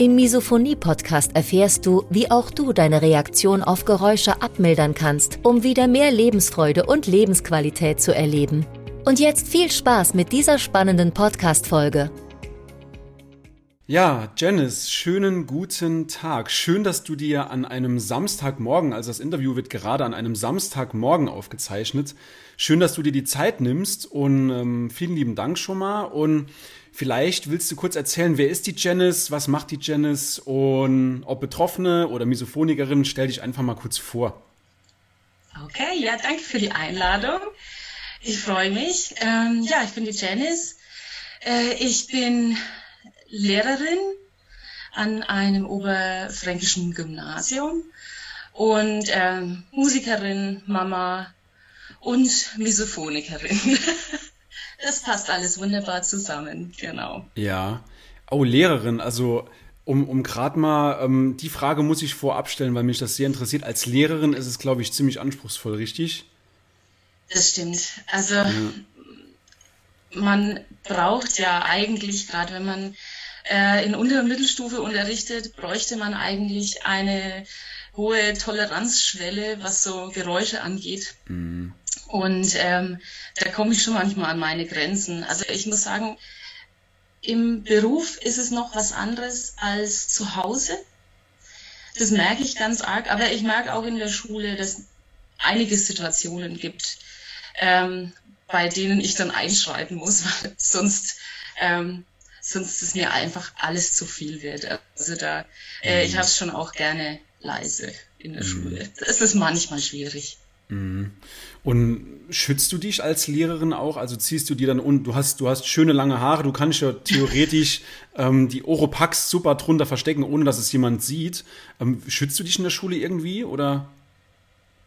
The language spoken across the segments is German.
Im Misophonie-Podcast erfährst du, wie auch du deine Reaktion auf Geräusche abmildern kannst, um wieder mehr Lebensfreude und Lebensqualität zu erleben. Und jetzt viel Spaß mit dieser spannenden Podcast-Folge. Ja, Janice, schönen guten Tag. Schön, dass du dir an einem Samstagmorgen, also das Interview wird gerade an einem Samstagmorgen aufgezeichnet. Schön, dass du dir die Zeit nimmst und ähm, vielen lieben Dank schon mal. Und Vielleicht willst du kurz erzählen, wer ist die Janice, was macht die Janice und ob Betroffene oder Misophonikerin, stell dich einfach mal kurz vor. Okay, ja, danke für die Einladung. Ich freue mich. Ähm, ja, ich bin die Janice. Äh, ich bin Lehrerin an einem oberfränkischen Gymnasium und ähm, Musikerin, Mama und Misophonikerin. Das passt alles wunderbar zusammen, genau. Ja. Oh, Lehrerin, also um, um gerade mal, ähm, die Frage muss ich vorab stellen, weil mich das sehr interessiert. Als Lehrerin ist es, glaube ich, ziemlich anspruchsvoll, richtig? Das stimmt. Also ja. man braucht ja eigentlich, gerade wenn man äh, in Unter- und Mittelstufe unterrichtet, bräuchte man eigentlich eine hohe Toleranzschwelle, was so Geräusche angeht. Mhm. Und ähm, da komme ich schon manchmal an meine Grenzen. Also ich muss sagen, im Beruf ist es noch was anderes als zu Hause. Das merke ich ganz arg. Aber ich merke auch in der Schule, dass einige Situationen gibt, ähm, bei denen ich dann einschreiten muss, weil sonst, ähm, sonst ist mir einfach alles zu viel wird. Also da, äh, ich mhm. habe es schon auch gerne leise in der mhm. Schule. Das ist manchmal schwierig. Mhm. Und schützt du dich als Lehrerin auch? Also ziehst du dir dann und du hast, du hast schöne lange Haare, du kannst ja theoretisch ähm, die Oropax super drunter verstecken, ohne dass es jemand sieht. Ähm, schützt du dich in der Schule irgendwie oder?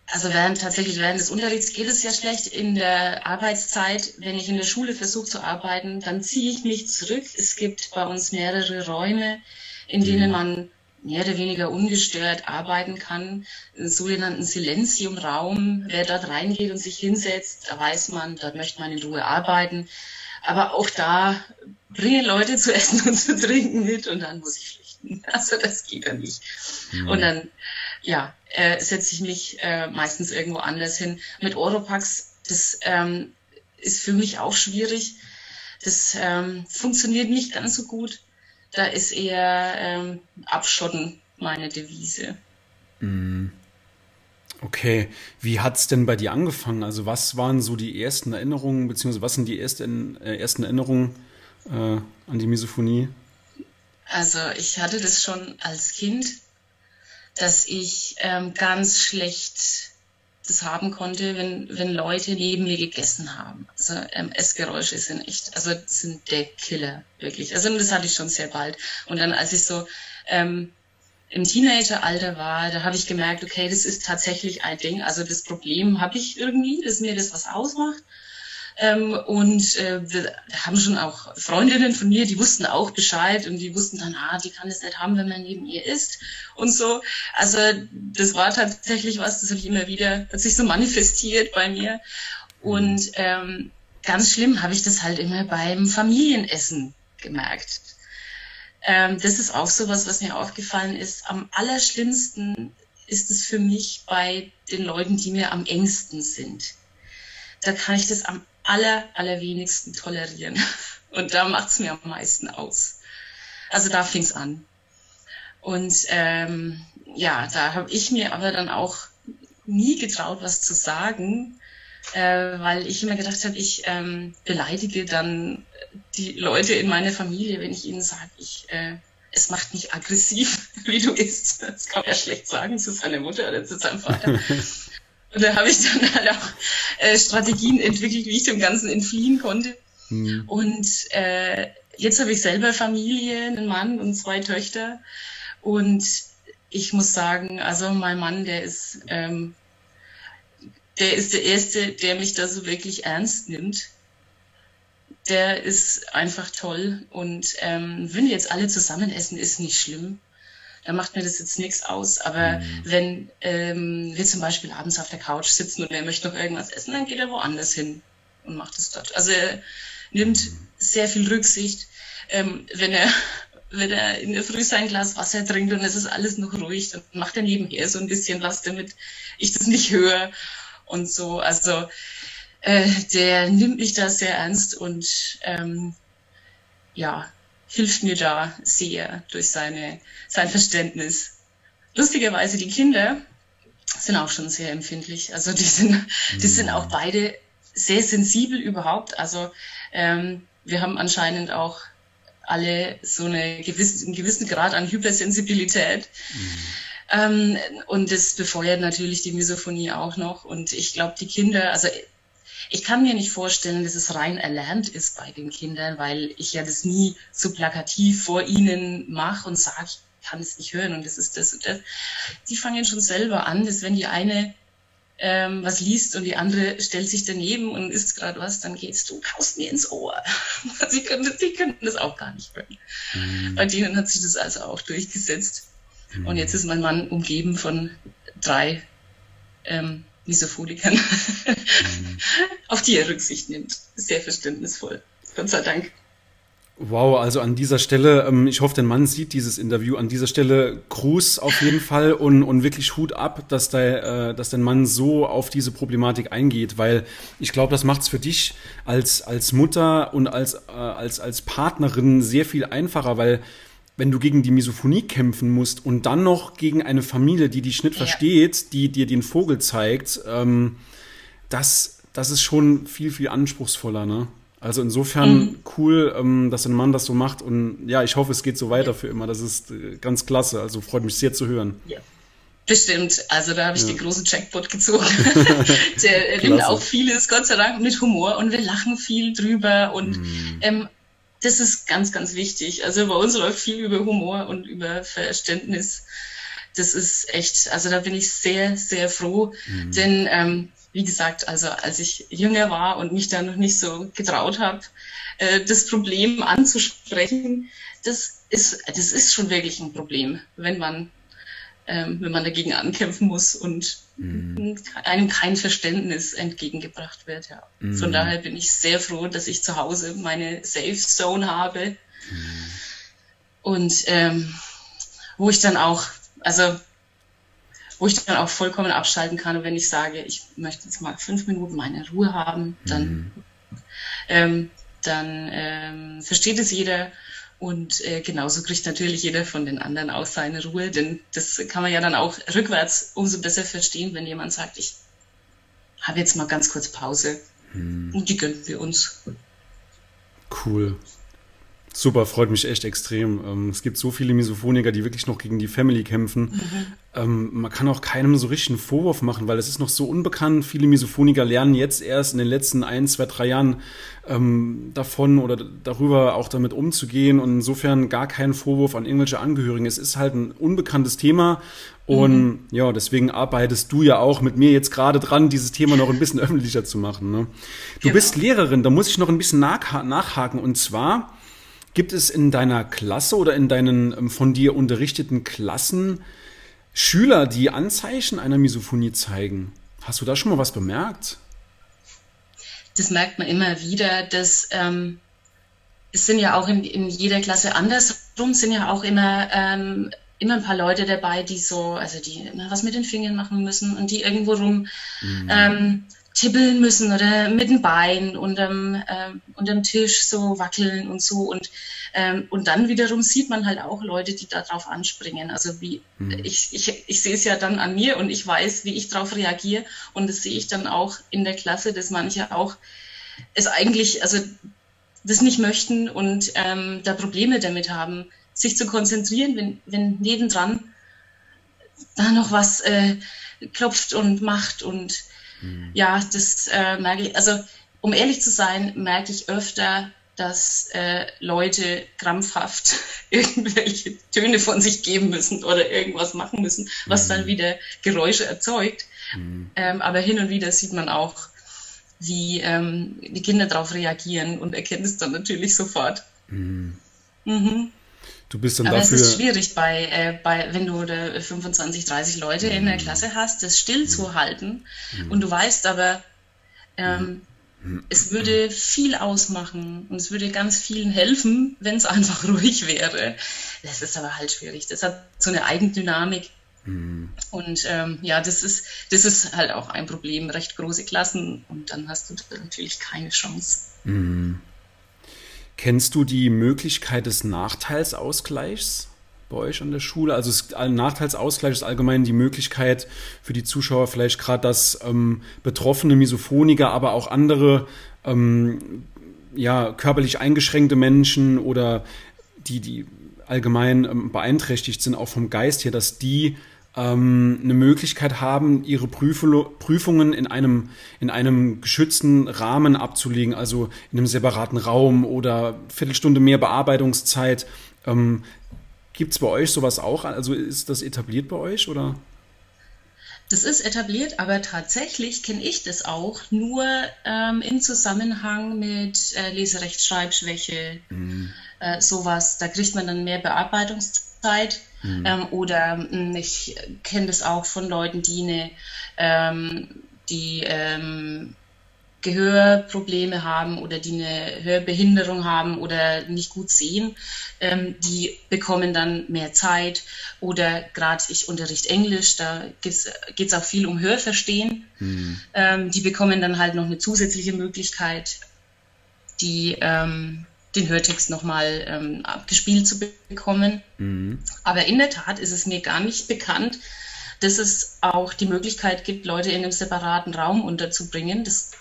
Also während tatsächlich während des Unterrichts geht es ja schlecht. In der Arbeitszeit, wenn ich in der Schule versuche zu arbeiten, dann ziehe ich mich zurück. Es gibt bei uns mehrere Räume, in denen mhm. man mehr oder weniger ungestört arbeiten kann. Einen sogenannten Silenziumraum. Wer dort reingeht und sich hinsetzt, da weiß man, dort möchte man in Ruhe arbeiten. Aber auch da bringen Leute zu essen und zu trinken mit und dann muss ich flüchten. Also das geht ja nicht. Mhm. Und dann, ja, äh, setze ich mich äh, meistens irgendwo anders hin. Mit Oropax, das ähm, ist für mich auch schwierig. Das ähm, funktioniert nicht ganz so gut da ist eher ähm, Abschotten meine Devise. Mm. Okay, wie hat es denn bei dir angefangen? Also was waren so die ersten Erinnerungen, beziehungsweise was sind die ersten, äh, ersten Erinnerungen äh, an die Misophonie? Also ich hatte das schon als Kind, dass ich ähm, ganz schlecht das haben konnte, wenn, wenn Leute neben mir gegessen haben. Also ähm, Essgeräusche sind echt, also sind der Killer, wirklich. Also das hatte ich schon sehr bald. Und dann, als ich so ähm, im Teenageralter war, da habe ich gemerkt, okay, das ist tatsächlich ein Ding. Also das Problem habe ich irgendwie, dass mir das was ausmacht. Ähm, und äh, wir haben schon auch Freundinnen von mir, die wussten auch Bescheid und die wussten dann, ah, die kann es nicht haben, wenn man neben ihr isst und so. Also das war tatsächlich was, das habe ich immer wieder, hat sich so manifestiert bei mir. Und ähm, ganz schlimm habe ich das halt immer beim Familienessen gemerkt. Ähm, das ist auch so was, was mir aufgefallen ist. Am allerschlimmsten ist es für mich bei den Leuten, die mir am engsten sind. Da kann ich das am aller, allerwenigsten tolerieren. Und da macht's mir am meisten aus. Also da fing's an. Und ähm, ja, da habe ich mir aber dann auch nie getraut, was zu sagen, äh, weil ich immer gedacht habe, ich ähm, beleidige dann die Leute in meiner Familie, wenn ich ihnen sage, ich äh, es macht mich aggressiv, wie du isst. Das kann man ja schlecht sagen zu seiner Mutter oder zu seinem Vater. Und da habe ich dann halt auch äh, Strategien entwickelt, wie ich dem Ganzen entfliehen konnte. Mhm. Und äh, jetzt habe ich selber Familie, einen Mann und zwei Töchter. Und ich muss sagen, also mein Mann, der ist, ähm, der ist der Erste, der mich da so wirklich ernst nimmt. Der ist einfach toll. Und ähm, wenn wir jetzt alle zusammen essen, ist nicht schlimm. Da macht mir das jetzt nichts aus. Aber mhm. wenn ähm, wir zum Beispiel abends auf der Couch sitzen und er möchte noch irgendwas essen, dann geht er woanders hin und macht es dort. Also er nimmt sehr viel Rücksicht. Ähm, wenn er wenn er in der Früh sein Glas Wasser trinkt und es ist alles noch ruhig, dann macht er nebenher so ein bisschen was, damit ich das nicht höre und so. Also äh, der nimmt mich da sehr ernst und ähm, ja, hilft mir da sehr durch seine, sein Verständnis. Lustigerweise, die Kinder sind auch schon sehr empfindlich. Also die sind, die sind auch beide sehr sensibel überhaupt. Also ähm, wir haben anscheinend auch alle so eine gewisse, einen gewissen Grad an Hypersensibilität. Mhm. Ähm, und das befeuert natürlich die Misophonie auch noch. Und ich glaube, die Kinder, also ich kann mir nicht vorstellen, dass es rein erlernt ist bei den Kindern, weil ich ja das nie so plakativ vor ihnen mache und sage, ich kann es nicht hören und das ist das und das. Die fangen schon selber an, dass wenn die eine ähm, was liest und die andere stellt sich daneben und isst gerade was, dann geht's, du kaust mir ins Ohr. sie, können das, sie können das auch gar nicht hören. Mhm. Bei denen hat sich das also auch durchgesetzt. Mhm. Und jetzt ist mein Mann umgeben von drei ähm, Misophonikern, mhm. auf die er Rücksicht nimmt. Sehr verständnisvoll. Gott sei Dank. Wow, also an dieser Stelle, ähm, ich hoffe, der Mann sieht dieses Interview. An dieser Stelle Gruß auf jeden Fall und, und wirklich Hut ab, dass, der, äh, dass dein Mann so auf diese Problematik eingeht, weil ich glaube, das macht es für dich als, als Mutter und als, äh, als, als Partnerin sehr viel einfacher, weil wenn du gegen die Misophonie kämpfen musst und dann noch gegen eine Familie, die dich nicht ja. versteht, die dir den Vogel zeigt, ähm, das, das ist schon viel, viel anspruchsvoller, ne? Also insofern mhm. cool, ähm, dass ein Mann das so macht und ja, ich hoffe, es geht so weiter ja. für immer. Das ist äh, ganz klasse. Also freut mich sehr zu hören. Ja. Bestimmt, also da habe ich ja. den großen Jackpot gezogen. Der nimmt auch vieles, Gott sei Dank, mit Humor und wir lachen viel drüber und mhm. ähm, das ist ganz, ganz wichtig. Also bei uns läuft viel über Humor und über Verständnis. Das ist echt, also da bin ich sehr, sehr froh, mhm. denn ähm, wie gesagt, also als ich jünger war und mich da noch nicht so getraut habe, äh, das Problem anzusprechen, das ist, das ist schon wirklich ein Problem, wenn man, ähm, wenn man dagegen ankämpfen muss und mhm. einem kein Verständnis entgegengebracht wird. Ja. Mhm. Von daher bin ich sehr froh, dass ich zu Hause meine Safe Zone habe mhm. und ähm, wo ich dann auch, also wo ich dann auch vollkommen abschalten kann. wenn ich sage, ich möchte jetzt mal fünf Minuten meine Ruhe haben, dann, mhm. ähm, dann ähm, versteht es jeder. Und äh, genauso kriegt natürlich jeder von den anderen auch seine Ruhe, denn das kann man ja dann auch rückwärts umso besser verstehen, wenn jemand sagt, ich habe jetzt mal ganz kurz Pause mhm. und die gönnen wir uns. Cool. Super, freut mich echt extrem. Ähm, es gibt so viele Misophoniker, die wirklich noch gegen die Family kämpfen. Mhm. Ähm, man kann auch keinem so richtig einen Vorwurf machen, weil es ist noch so unbekannt. Viele Misophoniker lernen jetzt erst in den letzten ein, zwei, drei Jahren ähm, davon oder darüber auch damit umzugehen. Und insofern gar keinen Vorwurf an irgendwelche Angehörigen. Es ist halt ein unbekanntes Thema. Und mhm. ja, deswegen arbeitest du ja auch mit mir jetzt gerade dran, dieses Thema noch ein bisschen öffentlicher zu machen. Ne? Du genau. bist Lehrerin, da muss ich noch ein bisschen nachhaken. Und zwar Gibt es in deiner Klasse oder in deinen ähm, von dir unterrichteten Klassen Schüler, die Anzeichen einer Misophonie zeigen? Hast du da schon mal was bemerkt? Das merkt man immer wieder, dass ähm, es sind ja auch in, in jeder Klasse andersrum, sind ja auch immer, ähm, immer ein paar Leute dabei, die so, also die immer was mit den Fingern machen müssen und die irgendwo rum mhm. ähm, tippeln müssen oder mit dem Bein unterm, äh, unterm Tisch so wackeln und so. Und, ähm, und dann wiederum sieht man halt auch Leute, die darauf anspringen. Also wie mhm. ich, ich, ich sehe es ja dann an mir und ich weiß, wie ich darauf reagiere. Und das sehe ich dann auch in der Klasse, dass manche auch es eigentlich, also das nicht möchten und ähm, da Probleme damit haben, sich zu konzentrieren, wenn, wenn nebendran da noch was äh, klopft und macht und Mhm. Ja, das äh, merke ich, also um ehrlich zu sein, merke ich öfter, dass äh, Leute krampfhaft irgendwelche Töne von sich geben müssen oder irgendwas machen müssen, was mhm. dann wieder Geräusche erzeugt. Mhm. Ähm, aber hin und wieder sieht man auch, wie ähm, die Kinder darauf reagieren und erkennen es dann natürlich sofort. Mhm. Mhm. Du bist dann Aber dafür. es ist schwierig, bei, äh, bei, wenn du 25, 30 Leute in der mhm. Klasse hast, das still zu halten. Mhm. Und du weißt aber, ähm, mhm. es würde viel ausmachen und es würde ganz vielen helfen, wenn es einfach ruhig wäre. Das ist aber halt schwierig. Das hat so eine Eigendynamik. Mhm. Und ähm, ja, das ist, das ist halt auch ein Problem. Recht große Klassen und dann hast du natürlich keine Chance. Kennst du die Möglichkeit des Nachteilsausgleichs bei euch an der Schule? Also ein Nachteilsausgleich ist allgemein die Möglichkeit für die Zuschauer vielleicht gerade, dass ähm, betroffene Misophoniker, aber auch andere ähm, ja, körperlich eingeschränkte Menschen oder die, die allgemein ähm, beeinträchtigt sind, auch vom Geist her, dass die ähm, eine Möglichkeit haben, ihre Prüfungen in einem, in einem geschützten Rahmen abzulegen, also in einem separaten Raum oder Viertelstunde mehr Bearbeitungszeit. Ähm, Gibt es bei euch sowas auch? Also ist das etabliert bei euch oder? Das ist etabliert, aber tatsächlich kenne ich das auch nur ähm, im Zusammenhang mit äh, Leserechtschreibschwäche, mhm. äh, sowas. Da kriegt man dann mehr Bearbeitungszeit. Mhm. Ähm, oder mh, hm, ich kenne das auch von Leuten, die eine ähm, die ähm, Gehörprobleme haben oder die eine Hörbehinderung haben oder nicht gut sehen, ähm, die bekommen dann mehr Zeit. Oder gerade ich unterrichte Englisch, da geht es auch viel um Hörverstehen. Mhm. Ähm, die bekommen dann halt noch eine zusätzliche Möglichkeit, die ähm, den Hörtext nochmal ähm, abgespielt zu bekommen. Mhm. Aber in der Tat ist es mir gar nicht bekannt, dass es auch die Möglichkeit gibt, Leute in einem separaten Raum unterzubringen. Das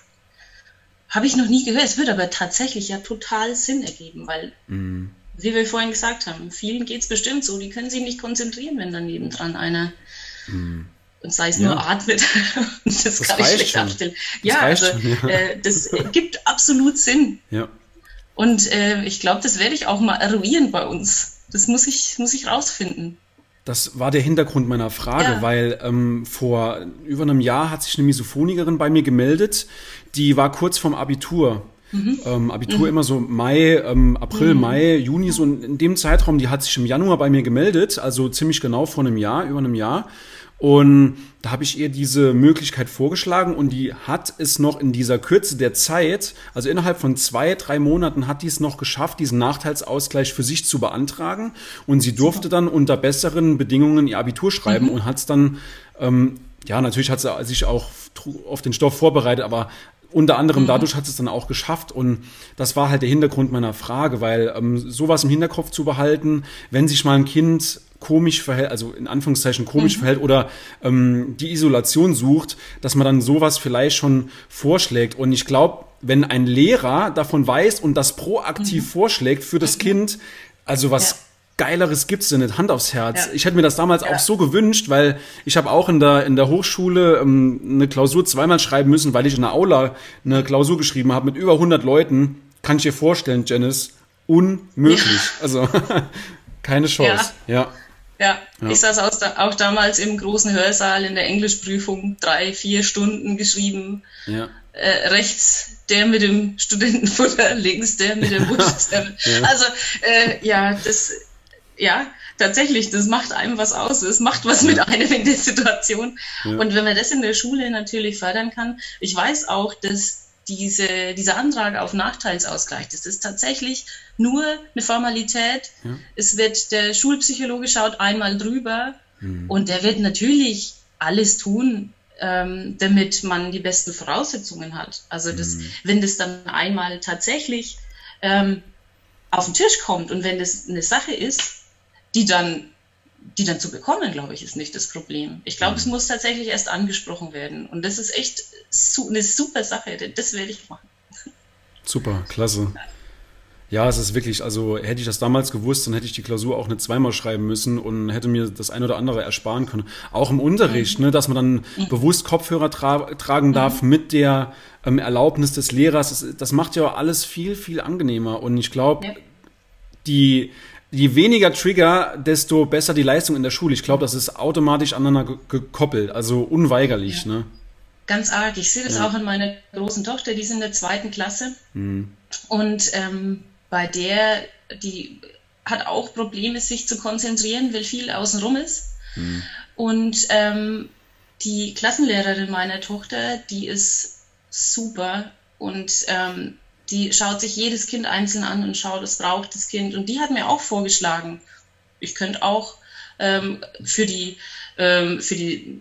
habe ich noch nie gehört. Es wird aber tatsächlich ja total Sinn ergeben, weil, mhm. wie wir vorhin gesagt haben, vielen geht es bestimmt so, die können sich nicht konzentrieren, wenn daneben dran einer mhm und sei es ja. nur atmet. das, das, kann ich schlecht abstellen. Ja, also schon, ja. Äh, das gibt absolut Sinn. Ja. Und äh, ich glaube, das werde ich auch mal eruieren bei uns. Das muss ich, muss ich rausfinden. Das war der Hintergrund meiner Frage, ja. weil ähm, vor über einem Jahr hat sich eine Misophonikerin bei mir gemeldet, die war kurz vorm Abitur. Mhm. Ähm, Abitur mhm. immer so Mai, ähm, April, mhm. Mai, Juni, so in dem Zeitraum, die hat sich im Januar bei mir gemeldet, also ziemlich genau vor einem Jahr, über einem Jahr. Und da habe ich ihr diese Möglichkeit vorgeschlagen und die hat es noch in dieser Kürze der Zeit, also innerhalb von zwei, drei Monaten hat die es noch geschafft, diesen Nachteilsausgleich für sich zu beantragen. Und sie durfte dann unter besseren Bedingungen ihr Abitur schreiben mhm. und hat es dann, ähm, ja, natürlich hat sie sich auch auf den Stoff vorbereitet, aber unter anderem mhm. dadurch hat es dann auch geschafft und das war halt der Hintergrund meiner Frage, weil ähm, sowas im Hinterkopf zu behalten, wenn sich mal ein Kind komisch verhält, also in Anführungszeichen komisch mhm. verhält oder ähm, die Isolation sucht, dass man dann sowas vielleicht schon vorschlägt. Und ich glaube, wenn ein Lehrer davon weiß und das proaktiv mhm. vorschlägt für das mhm. Kind, also was ja. Geileres gibt's denn nicht, Hand aufs Herz. Ja. Ich hätte mir das damals ja. auch so gewünscht, weil ich habe auch in der, in der Hochschule ähm, eine Klausur zweimal schreiben müssen, weil ich in der Aula eine Klausur geschrieben habe mit über 100 Leuten. Kann ich dir vorstellen, Janice, unmöglich. Also keine Chance. Ja. Ja, ja. ich saß auch, damals im großen Hörsaal in der Englischprüfung, drei, vier Stunden geschrieben. Ja. Äh, rechts der mit dem Studentenfutter, links der mit der Wurst. ja. Also äh, ja, das ja tatsächlich, das macht einem was aus. Es macht was mit einem in der Situation. Und wenn man das in der Schule natürlich fördern kann, ich weiß auch, dass diese, dieser Antrag auf Nachteilsausgleich, das ist tatsächlich nur eine Formalität. Ja. Es wird, der Schulpsychologe schaut einmal drüber mhm. und der wird natürlich alles tun, ähm, damit man die besten Voraussetzungen hat. Also das, mhm. wenn das dann einmal tatsächlich ähm, auf den Tisch kommt und wenn das eine Sache ist, die dann die dann zu bekommen, glaube ich, ist nicht das Problem. Ich glaube, mhm. es muss tatsächlich erst angesprochen werden. Und das ist echt su eine super Sache. Das werde ich machen. Super, klasse. Ja, es ist wirklich, also hätte ich das damals gewusst, dann hätte ich die Klausur auch nicht zweimal schreiben müssen und hätte mir das ein oder andere ersparen können. Auch im Unterricht, mhm. ne, dass man dann mhm. bewusst Kopfhörer tra tragen mhm. darf mit der ähm, Erlaubnis des Lehrers. Das, das, macht ja alles viel, viel angenehmer. Und ich glaube, ja. die, je weniger Trigger, desto besser die Leistung in der Schule. Ich glaube, das ist automatisch aneinander gekoppelt, also unweigerlich. Ja. Ne? Ganz arg. Ich sehe das ja. auch in meiner großen Tochter, die ist in der zweiten Klasse. Mhm. Und ähm, bei der, die hat auch Probleme, sich zu konzentrieren, weil viel außenrum ist. Mhm. Und ähm, die Klassenlehrerin meiner Tochter, die ist super und ähm, die schaut sich jedes Kind einzeln an und schaut, was braucht das Kind. Und die hat mir auch vorgeschlagen, ich könnte auch ähm, für, die, ähm, für die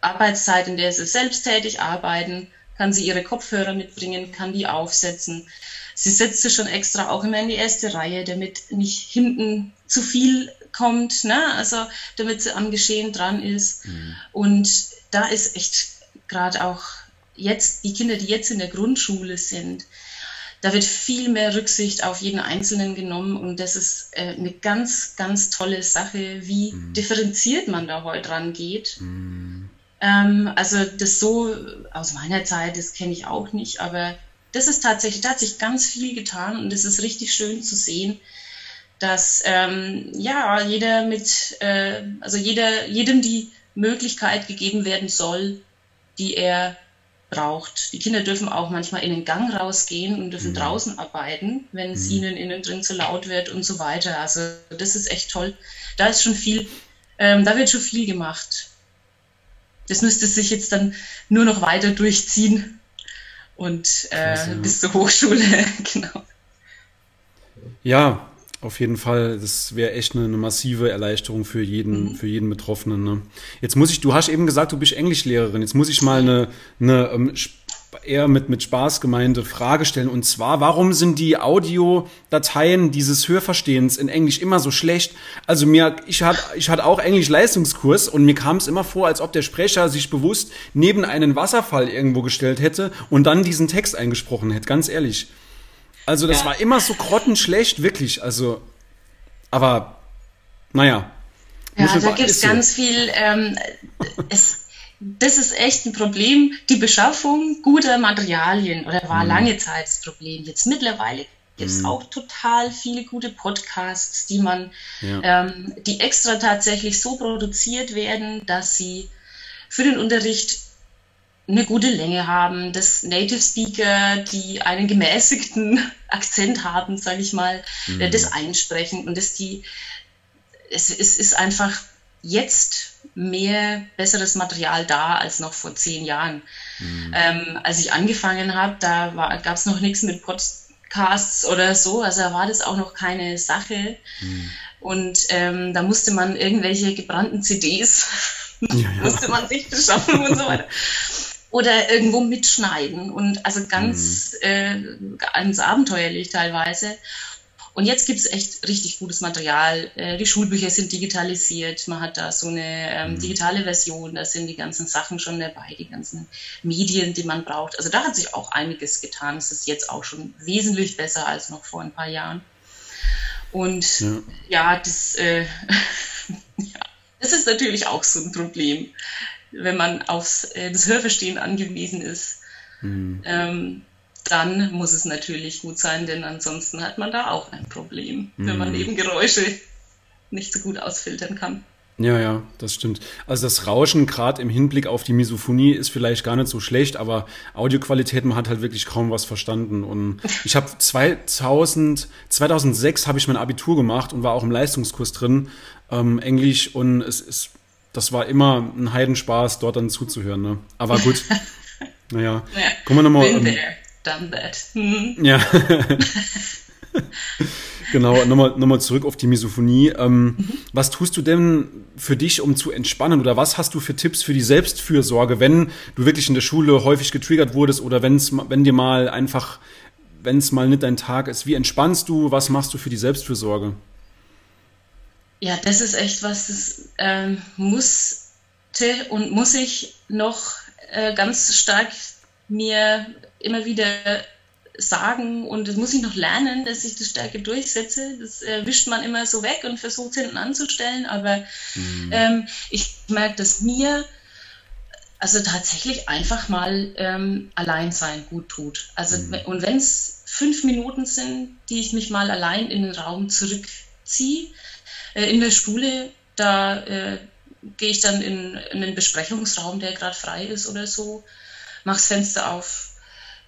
Arbeitszeit, in der sie selbsttätig arbeiten, kann sie ihre Kopfhörer mitbringen, kann die aufsetzen. Sie setzte schon extra auch immer in die erste Reihe, damit nicht hinten zu viel kommt, ne? also damit sie am Geschehen dran ist. Mhm. Und da ist echt gerade auch jetzt, die Kinder, die jetzt in der Grundschule sind, da wird viel mehr Rücksicht auf jeden Einzelnen genommen und das ist äh, eine ganz, ganz tolle Sache, wie mhm. differenziert man da heute rangeht. Mhm. Ähm, also das so aus meiner Zeit, das kenne ich auch nicht, aber das ist tatsächlich, da hat sich ganz viel getan und es ist richtig schön zu sehen, dass ähm, ja jeder mit, äh, also jeder, jedem die Möglichkeit gegeben werden soll, die er braucht. Die Kinder dürfen auch manchmal in den Gang rausgehen und dürfen mhm. draußen arbeiten, wenn es mhm. ihnen innen drin zu laut wird und so weiter. Also das ist echt toll. Da ist schon viel, ähm, da wird schon viel gemacht. Das müsste sich jetzt dann nur noch weiter durchziehen und äh, bis zur Hochschule, genau. Ja, auf jeden Fall, das wäre echt eine, eine, massive Erleichterung für jeden, mhm. für jeden Betroffenen. Ne? Jetzt muss ich, du hast eben gesagt, du bist Englischlehrerin. Jetzt muss ich mal eine, eine ähm, eher mit, mit Spaß gemeinte Frage stellen. Und zwar, warum sind die Audiodateien dieses Hörverstehens in Englisch immer so schlecht? Also mir, ich hatte, ich hatte auch Englisch-Leistungskurs und mir kam es immer vor, als ob der Sprecher sich bewusst neben einen Wasserfall irgendwo gestellt hätte und dann diesen Text eingesprochen hätte, ganz ehrlich. Also das ja. war immer so grottenschlecht, wirklich. Also, aber, naja. Ja, da gibt es ganz viel, ähm, es, das ist echt ein Problem. Die Beschaffung guter Materialien oder war mhm. lange Zeit das Problem. Jetzt mittlerweile gibt es mhm. auch total viele gute Podcasts, die man, ja. ähm, die extra tatsächlich so produziert werden, dass sie für den Unterricht eine gute Länge haben, dass Native Speaker, die einen gemäßigten Akzent haben, sage ich mal, mhm. das einsprechen und dass die, es, es ist einfach jetzt mehr besseres Material da als noch vor zehn Jahren. Mhm. Ähm, als ich angefangen habe, da gab es noch nichts mit Podcasts oder so, also da war das auch noch keine Sache. Mhm. Und ähm, da musste man irgendwelche gebrannten CDs, ja, ja. musste man sich beschaffen und so weiter. Oder irgendwo mitschneiden und also ganz, mhm. äh, ganz abenteuerlich teilweise. Und jetzt gibt es echt richtig gutes Material. Äh, die Schulbücher sind digitalisiert. Man hat da so eine ähm, mhm. digitale Version. Da sind die ganzen Sachen schon dabei, die ganzen Medien, die man braucht. Also da hat sich auch einiges getan. Es ist jetzt auch schon wesentlich besser als noch vor ein paar Jahren. Und ja, ja das, äh, ja, das ist natürlich auch so ein Problem, wenn man aufs äh, das Hörverstehen angewiesen ist. Mhm. Ähm, dann muss es natürlich gut sein, denn ansonsten hat man da auch ein Problem, mhm. wenn man mhm. eben Geräusche nicht so gut ausfiltern kann. Ja, ja, das stimmt. Also das Rauschen gerade im Hinblick auf die Misophonie ist vielleicht gar nicht so schlecht, aber Audioqualität, man hat halt wirklich kaum was verstanden. Und ich habe 2000, 2006 habe ich mein Abitur gemacht und war auch im Leistungskurs drin, ähm, Englisch und es ist, das war immer ein Heidenspaß, dort dann zuzuhören. Ne? Aber gut, naja, ja, kommen wir nochmal. Ähm, done that. Mhm. Ja. genau, nochmal, nochmal zurück auf die Misophonie. Ähm, mhm. Was tust du denn für dich, um zu entspannen? Oder was hast du für Tipps für die Selbstfürsorge, wenn du wirklich in der Schule häufig getriggert wurdest oder wenn's, wenn dir mal einfach, wenn es mal nicht dein Tag ist? Wie entspannst du? Was machst du für die Selbstfürsorge? Ja, das ist echt was, das ähm, musste und muss ich noch äh, ganz stark mir immer wieder sagen und das muss ich noch lernen, dass ich das Stärke durchsetze. Das äh, wischt man immer so weg und versucht es hinten anzustellen. Aber mhm. ähm, ich merke, dass mir also tatsächlich einfach mal ähm, allein sein gut tut. Also mhm. und wenn es fünf Minuten sind, die ich mich mal allein in den Raum zurückziehe, äh, in der Schule, da äh, gehe ich dann in, in den Besprechungsraum, der gerade frei ist oder so, mache das Fenster auf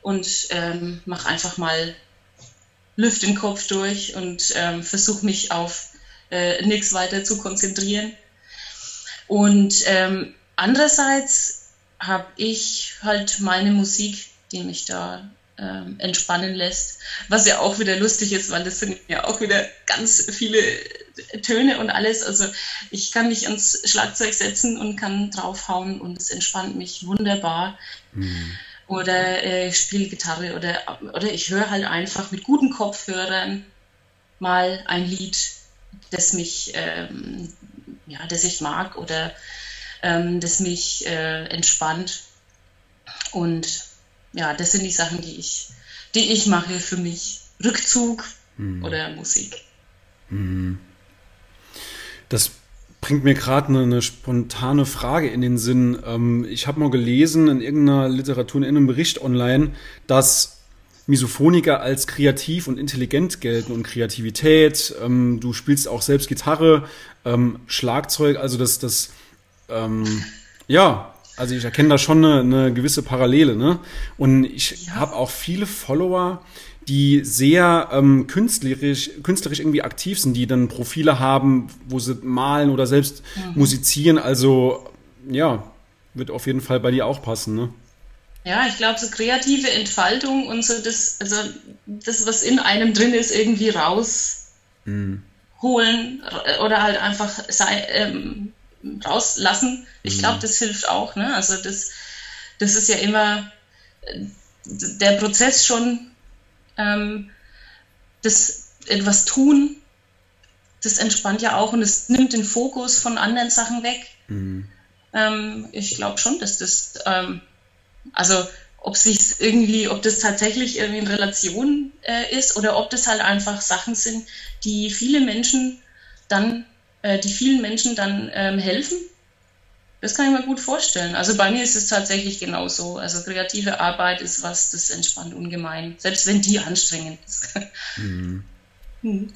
und ähm, mache einfach mal Lüft den Kopf durch und ähm, versuche mich auf äh, nichts weiter zu konzentrieren. Und ähm, andererseits habe ich halt meine Musik, die mich da ähm, entspannen lässt, was ja auch wieder lustig ist, weil das sind ja auch wieder ganz viele Töne und alles. Also ich kann mich ans Schlagzeug setzen und kann draufhauen und es entspannt mich wunderbar. Mhm. Oder äh, ich spiele Gitarre oder, oder ich höre halt einfach mit guten Kopfhörern mal ein Lied, das mich, ähm, ja, das ich mag oder ähm, das mich äh, entspannt. Und ja, das sind die Sachen, die ich, die ich mache für mich. Rückzug mhm. oder Musik. Mhm. Das bringt mir gerade eine, eine, spontane Frage in den Sinn. Ähm, ich habe mal gelesen in irgendeiner Literatur, in einem Bericht online, dass Misophoniker als kreativ und intelligent gelten und Kreativität. Ähm, du spielst auch selbst Gitarre, ähm, Schlagzeug, also das, das, ähm, ja, also ich erkenne da schon eine, eine gewisse Parallele, ne? Und ich ja. habe auch viele Follower, die sehr ähm, künstlerisch, künstlerisch irgendwie aktiv sind, die dann Profile haben, wo sie malen oder selbst mhm. musizieren. Also ja, wird auf jeden Fall bei dir auch passen, ne? Ja, ich glaube, so kreative Entfaltung und so das, also das, was in einem drin ist, irgendwie rausholen mhm. oder halt einfach sei, ähm, rauslassen. Ich glaube, mhm. das hilft auch. Ne? Also das, das ist ja immer äh, der Prozess schon, ähm, das etwas tun, das entspannt ja auch und es nimmt den Fokus von anderen Sachen weg. Mhm. Ähm, ich glaube schon, dass das, ähm, also ob sich irgendwie, ob das tatsächlich irgendwie in Relation äh, ist oder ob das halt einfach Sachen sind, die viele Menschen dann äh, die vielen Menschen dann ähm, helfen. Das kann ich mir gut vorstellen. Also bei mir ist es tatsächlich genauso. Also kreative Arbeit ist was, das entspannt ungemein, selbst wenn die anstrengend ist. Mhm. Mhm.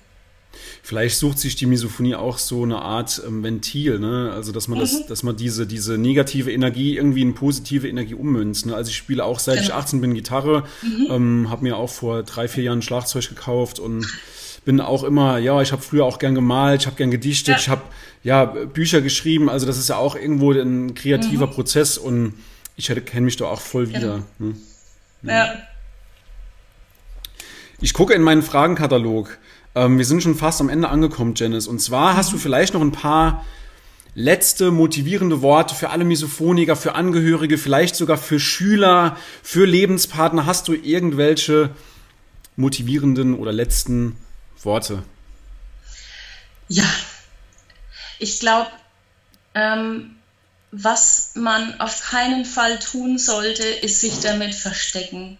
Vielleicht sucht sich die Misophonie auch so eine Art ähm, Ventil, ne? Also dass man mhm. das, dass man diese, diese negative Energie irgendwie in positive Energie ummünzt. Ne? Also ich spiele auch seit genau. ich 18 bin Gitarre, mhm. ähm, habe mir auch vor drei, vier Jahren Schlagzeug gekauft und bin auch immer, ja, ich habe früher auch gern gemalt, ich habe gern gedichtet, ja. ich habe ja Bücher geschrieben, also das ist ja auch irgendwo ein kreativer mhm. Prozess und ich kenne mich da auch voll wieder. Ne? Ja. ja. Ich gucke in meinen Fragenkatalog. Ähm, wir sind schon fast am Ende angekommen, Janice. Und zwar hast du mhm. vielleicht noch ein paar letzte motivierende Worte für alle Misophoniker, für Angehörige, vielleicht sogar für Schüler, für Lebenspartner. Hast du irgendwelche motivierenden oder letzten Worte? Ja, ich glaube, ähm, was man auf keinen Fall tun sollte, ist sich damit verstecken.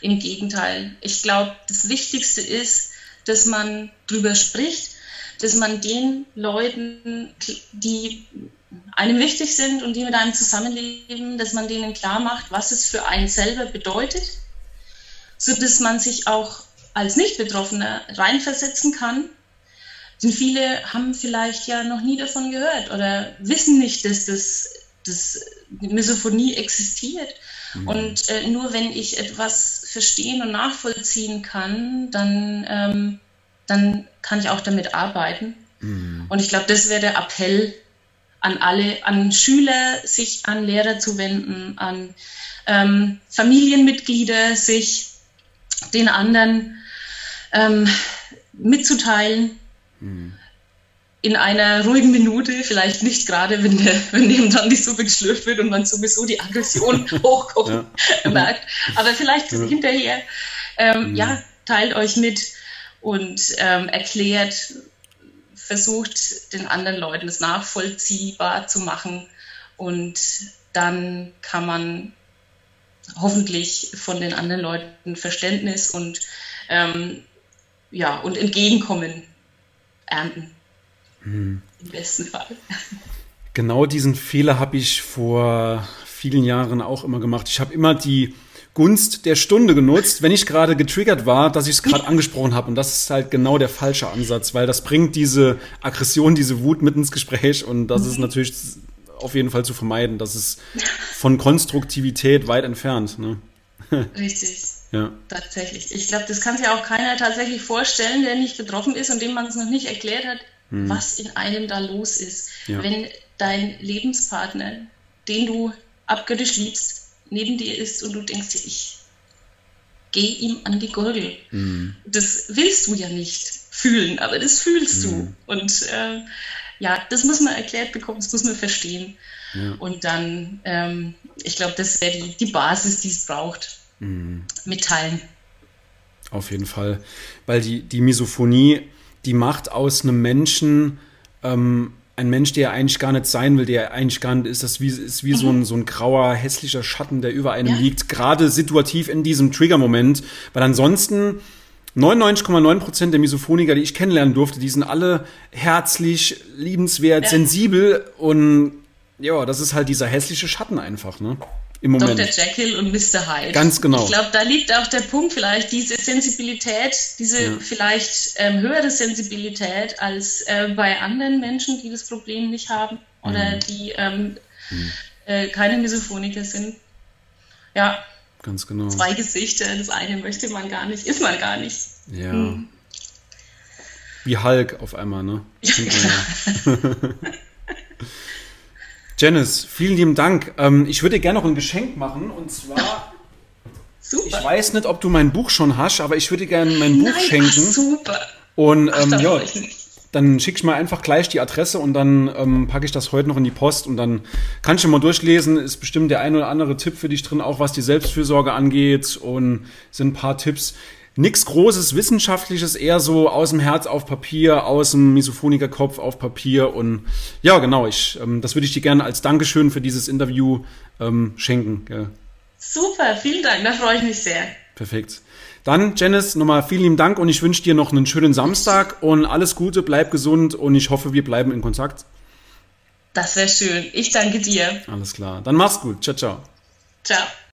Im Gegenteil, ich glaube, das Wichtigste ist, dass man drüber spricht, dass man den Leuten, die einem wichtig sind und die mit einem zusammenleben, dass man denen klar macht, was es für einen selber bedeutet, so dass man sich auch als Nicht-Betroffener reinversetzen kann. Denn viele haben vielleicht ja noch nie davon gehört oder wissen nicht, dass das dass Misophonie existiert. Mhm. Und äh, nur wenn ich etwas verstehen und nachvollziehen kann, dann, ähm, dann kann ich auch damit arbeiten. Mhm. Und ich glaube, das wäre der Appell an alle, an Schüler, sich an Lehrer zu wenden, an ähm, Familienmitglieder, sich den anderen ähm, mitzuteilen. Mhm. In einer ruhigen Minute, vielleicht nicht gerade, wenn, der, wenn eben dann die Suppe geschlürft wird und man sowieso die Aggression hochkommt, ja. merkt. Aber vielleicht ja. hinterher, ähm, mhm. ja, teilt euch mit und ähm, erklärt, versucht den anderen Leuten es nachvollziehbar zu machen und dann kann man hoffentlich von den anderen Leuten Verständnis und ähm, ja und Entgegenkommen ernten. Hm. Im besten Fall. Genau diesen Fehler habe ich vor vielen Jahren auch immer gemacht. Ich habe immer die Gunst der Stunde genutzt, wenn ich gerade getriggert war, dass ich es gerade angesprochen habe. Und das ist halt genau der falsche Ansatz, weil das bringt diese Aggression, diese Wut mit ins Gespräch und das ist mhm. natürlich auf jeden Fall zu vermeiden. Das ist von Konstruktivität weit entfernt. Ne? Richtig. Ja. Tatsächlich. Ich glaube, das kann sich auch keiner tatsächlich vorstellen, der nicht betroffen ist und dem man es noch nicht erklärt hat, hm. was in einem da los ist. Ja. Wenn dein Lebenspartner, den du abgöttisch liebst, neben dir ist und du denkst dir, ich gehe ihm an die Gurgel. Mhm. Das willst du ja nicht fühlen, aber das fühlst mhm. du. Und äh, ja, das muss man erklärt bekommen, das muss man verstehen. Ja. Und dann, ähm, ich glaube, das wäre die, die Basis, die es braucht. Mhm. Mitteilen. Auf jeden Fall. Weil die, die Misophonie, die macht aus einem Menschen ähm, ein Mensch, der eigentlich gar nicht sein will, der eigentlich gar nicht ist, das wie, ist wie mhm. so, ein, so ein grauer, hässlicher Schatten, der über einem ja. liegt, gerade situativ in diesem Trigger-Moment, weil ansonsten 99,9 Prozent der Misophoniker, die ich kennenlernen durfte, die sind alle herzlich, liebenswert, ja. sensibel und ja, das ist halt dieser hässliche Schatten einfach, ne? im Moment. Dr. Jekyll und Mr. Hyde. Ganz genau. Ich glaube, da liegt auch der Punkt vielleicht, diese Sensibilität, diese ja. vielleicht ähm, höhere Sensibilität als äh, bei anderen Menschen, die das Problem nicht haben oder mhm. die ähm, mhm. äh, keine Misophoniker sind. Ja. Ganz genau. Zwei Gesichter, das eine möchte man gar nicht, ist man gar nicht. Ja. Mhm. Wie Hulk auf einmal, ne? Ja, Janice, vielen lieben Dank. Ähm, ich würde dir gerne noch ein Geschenk machen und zwar. Super. Ich weiß nicht, ob du mein Buch schon hast, aber ich würde dir gerne mein Buch Nein, schenken. Ach, super. Und ähm, ach, ja, dann schick ich mal einfach gleich die Adresse und dann ähm, packe ich das heute noch in die Post und dann kannst du mal durchlesen. Ist bestimmt der ein oder andere Tipp für dich drin, auch was die Selbstfürsorge angeht und sind ein paar Tipps nichts Großes Wissenschaftliches, eher so aus dem Herz auf Papier, aus dem Misophonikerkopf auf Papier. Und ja, genau, ich, ähm, das würde ich dir gerne als Dankeschön für dieses Interview ähm, schenken. Gell. Super, vielen Dank, da freue ich mich sehr. Perfekt. Dann, Janice, nochmal vielen lieben Dank und ich wünsche dir noch einen schönen Samstag und alles Gute, bleib gesund und ich hoffe, wir bleiben in Kontakt. Das wäre schön. Ich danke dir. Alles klar. Dann mach's gut. Ciao, ciao. Ciao.